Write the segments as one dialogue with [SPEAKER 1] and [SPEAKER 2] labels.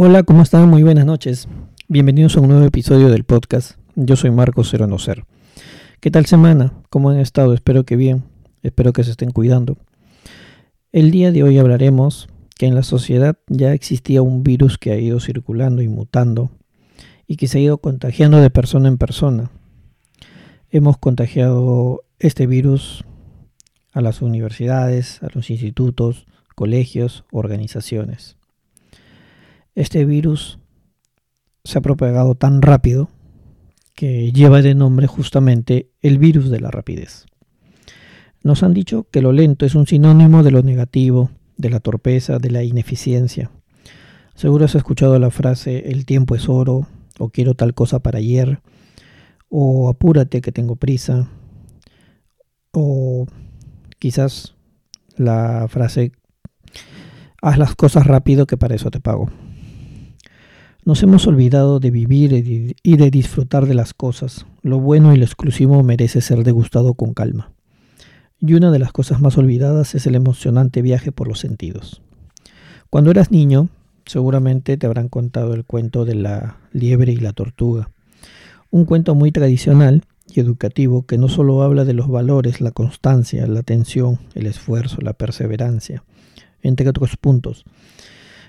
[SPEAKER 1] Hola, ¿cómo están? Muy buenas noches. Bienvenidos a un nuevo episodio del podcast. Yo soy Marcos Cero No. ¿Qué tal semana? ¿Cómo han estado? Espero que bien. Espero que se estén cuidando. El día de hoy hablaremos que en la sociedad ya existía un virus que ha ido circulando y mutando y que se ha ido contagiando de persona en persona. Hemos contagiado este virus a las universidades, a los institutos, colegios, organizaciones. Este virus se ha propagado tan rápido que lleva de nombre justamente el virus de la rapidez. Nos han dicho que lo lento es un sinónimo de lo negativo, de la torpeza, de la ineficiencia. Seguro has escuchado la frase el tiempo es oro, o quiero tal cosa para ayer, o apúrate que tengo prisa, o quizás la frase haz las cosas rápido que para eso te pago. Nos hemos olvidado de vivir y de disfrutar de las cosas. Lo bueno y lo exclusivo merece ser degustado con calma. Y una de las cosas más olvidadas es el emocionante viaje por los sentidos. Cuando eras niño, seguramente te habrán contado el cuento de la liebre y la tortuga. Un cuento muy tradicional y educativo que no solo habla de los valores, la constancia, la atención, el esfuerzo, la perseverancia, entre otros puntos.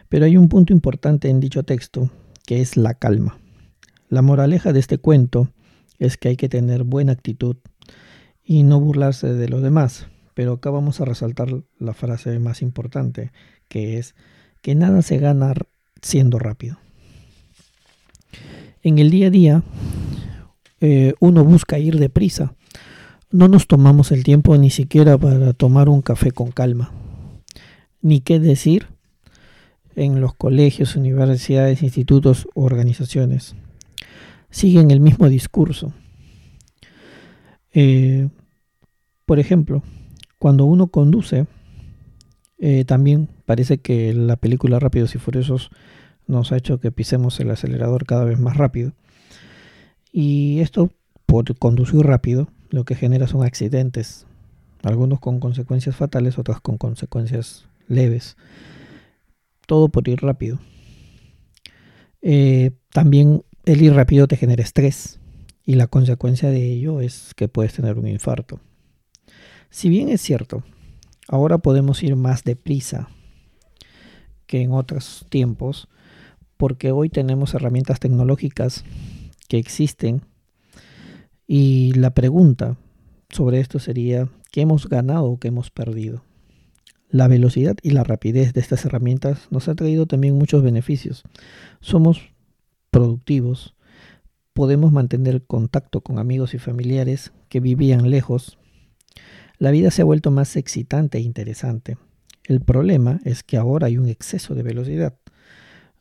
[SPEAKER 1] Pero hay un punto importante en dicho texto que es la calma. La moraleja de este cuento es que hay que tener buena actitud y no burlarse de los demás. Pero acá vamos a resaltar la frase más importante, que es que nada se gana siendo rápido. En el día a día, eh, uno busca ir deprisa. No nos tomamos el tiempo ni siquiera para tomar un café con calma. Ni qué decir en los colegios, universidades, institutos u organizaciones. Siguen el mismo discurso. Eh, por ejemplo, cuando uno conduce, eh, también parece que la película Rápidos y Furiosos nos ha hecho que pisemos el acelerador cada vez más rápido. Y esto, por conducir rápido, lo que genera son accidentes, algunos con consecuencias fatales, otros con consecuencias leves todo por ir rápido. Eh, también el ir rápido te genera estrés y la consecuencia de ello es que puedes tener un infarto. Si bien es cierto, ahora podemos ir más deprisa que en otros tiempos, porque hoy tenemos herramientas tecnológicas que existen y la pregunta sobre esto sería, ¿qué hemos ganado o qué hemos perdido? La velocidad y la rapidez de estas herramientas nos ha traído también muchos beneficios. Somos productivos, podemos mantener contacto con amigos y familiares que vivían lejos. La vida se ha vuelto más excitante e interesante. El problema es que ahora hay un exceso de velocidad.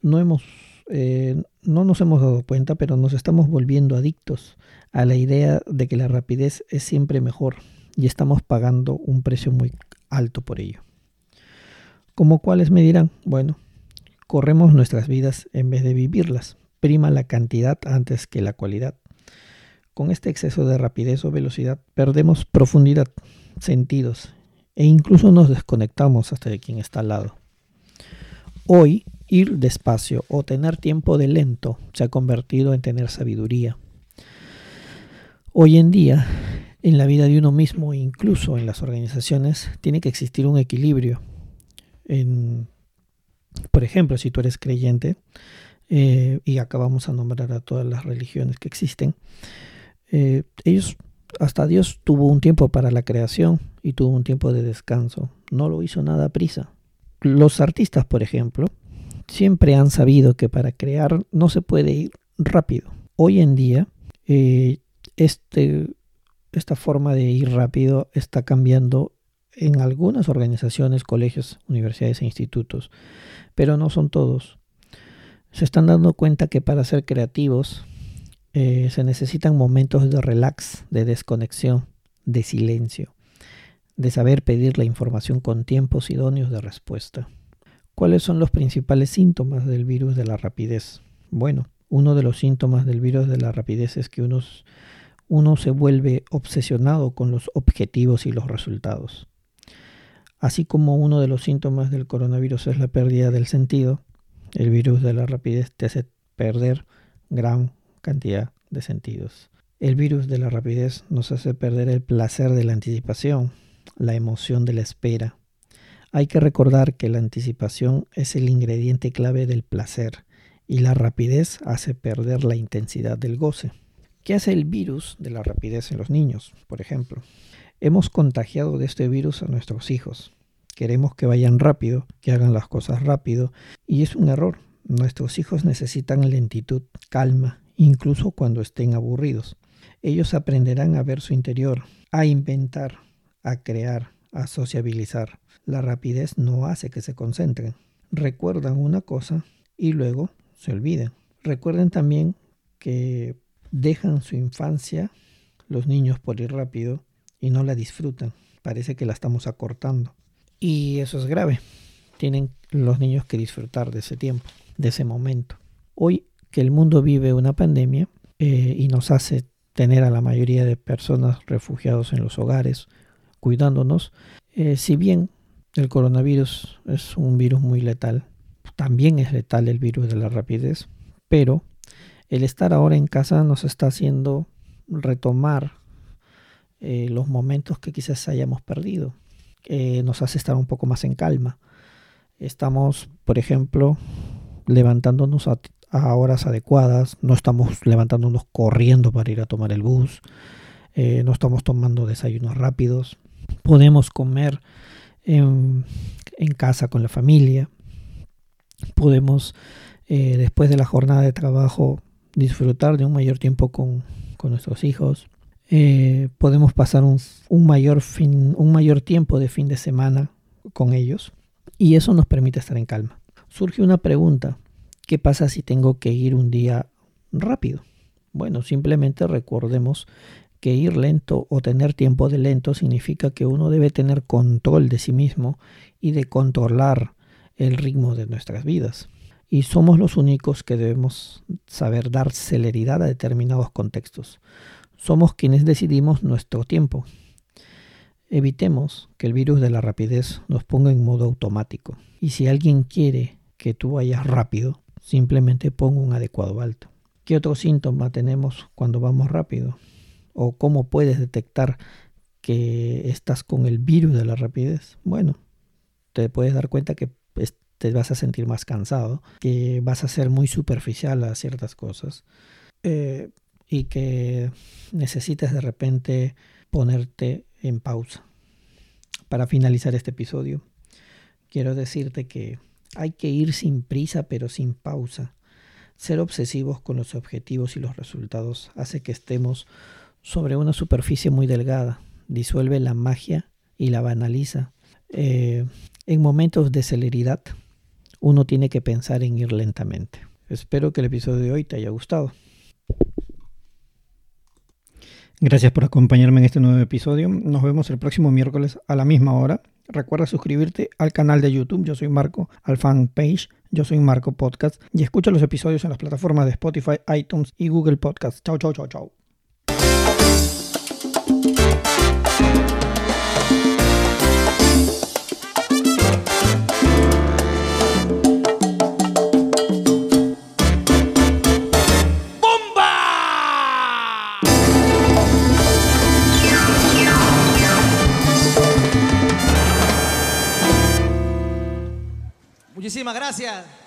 [SPEAKER 1] No, hemos, eh, no nos hemos dado cuenta, pero nos estamos volviendo adictos a la idea de que la rapidez es siempre mejor y estamos pagando un precio muy alto por ello. ¿Como cuáles me dirán? Bueno, corremos nuestras vidas en vez de vivirlas. Prima la cantidad antes que la cualidad. Con este exceso de rapidez o velocidad perdemos profundidad, sentidos e incluso nos desconectamos hasta de quien está al lado. Hoy, ir despacio o tener tiempo de lento se ha convertido en tener sabiduría. Hoy en día, en la vida de uno mismo e incluso en las organizaciones, tiene que existir un equilibrio por ejemplo, si tú eres creyente, eh, y acabamos a nombrar a todas las religiones que existen, eh, ellos, hasta Dios tuvo un tiempo para la creación y tuvo un tiempo de descanso. No lo hizo nada a prisa. Los artistas, por ejemplo, siempre han sabido que para crear no se puede ir rápido. Hoy en día, eh, este, esta forma de ir rápido está cambiando en algunas organizaciones, colegios, universidades e institutos, pero no son todos. Se están dando cuenta que para ser creativos eh, se necesitan momentos de relax, de desconexión, de silencio, de saber pedir la información con tiempos idóneos de respuesta. ¿Cuáles son los principales síntomas del virus de la rapidez? Bueno, uno de los síntomas del virus de la rapidez es que uno se vuelve obsesionado con los objetivos y los resultados. Así como uno de los síntomas del coronavirus es la pérdida del sentido, El virus de la rapidez te hace perder gran cantidad de sentidos. El virus de la rapidez nos hace perder el placer de la anticipación, la emoción de la espera. Hay que recordar que la anticipación es el ingrediente clave del placer y la rapidez hace perder la intensidad del goce. ¿Qué hace el virus de la rapidez en los niños, por ejemplo? Hemos contagiado de este virus a nuestros hijos. Queremos que vayan rápido, que hagan las cosas rápido, y es un error. Nuestros hijos necesitan lentitud, calma, incluso cuando estén aburridos. Ellos aprenderán a ver su interior, a inventar, a crear, a sociabilizar. La rapidez no hace que se concentren. Recuerdan una cosa y luego se olviden. Recuerden también que dejan su infancia los niños por ir rápido y no la disfrutan. Parece que la estamos acortando. Y eso es grave. Tienen los niños que disfrutar de ese tiempo, de ese momento. Hoy que el mundo vive una pandemia eh, y nos hace tener a la mayoría de personas refugiados en los hogares, cuidándonos, eh, si bien el coronavirus es un virus muy letal, también es letal el virus de la rapidez, pero el estar ahora en casa nos está haciendo retomar eh, los momentos que quizás hayamos perdido, nos hace estar un poco más en calma. Estamos, por ejemplo, levantándonos a, horas adecuadas, no estamos levantándonos corriendo para ir a tomar el bus, eh, no estamos tomando desayunos rápidos, podemos comer en, casa con la familia, podemos eh, después de la jornada de trabajo disfrutar de un mayor tiempo con, nuestros hijos, eh, podemos pasar un, un, mayor fin, un mayor tiempo de fin de semana con ellos y eso nos permite estar en calma. Surge una pregunta, ¿Qué pasa si tengo que ir un día rápido? Bueno, simplemente recordemos que ir lento o tener tiempo de lento significa que uno debe tener control de sí mismo y de controlar el ritmo de nuestras vidas. Y somos los únicos que debemos saber dar celeridad a determinados contextos. Somos quienes decidimos nuestro tiempo. Evitemos que el virus de la rapidez nos ponga en modo automático. Y si alguien quiere que tú vayas rápido, simplemente pongo un adecuado alto. ¿Qué otro síntoma tenemos cuando vamos rápido? ¿O cómo puedes detectar que estás con el virus de la rapidez? Bueno, te puedes dar cuenta que te vas a sentir más cansado, que vas a ser muy superficial a ciertas cosas eh, y que necesitas de repente ponerte en pausa. Para finalizar este episodio, quiero decirte que hay que ir sin prisa pero sin pausa. Ser obsesivos con los objetivos y los resultados hace que estemos sobre una superficie muy delgada, disuelve la magia y la banaliza. Eh, en momentos de celeridad, uno tiene que pensar en ir lentamente. Espero que el episodio de hoy te haya gustado. Gracias por acompañarme en este nuevo episodio. Nos vemos el próximo miércoles a la misma hora. Recuerda suscribirte al canal de YouTube. Yo soy Marco, al fanpage. Yo soy Marco Podcast. Y escucha los episodios en las plataformas de Spotify, iTunes y Google Podcast. Chau, chau, chau, chau.
[SPEAKER 2] Gracias.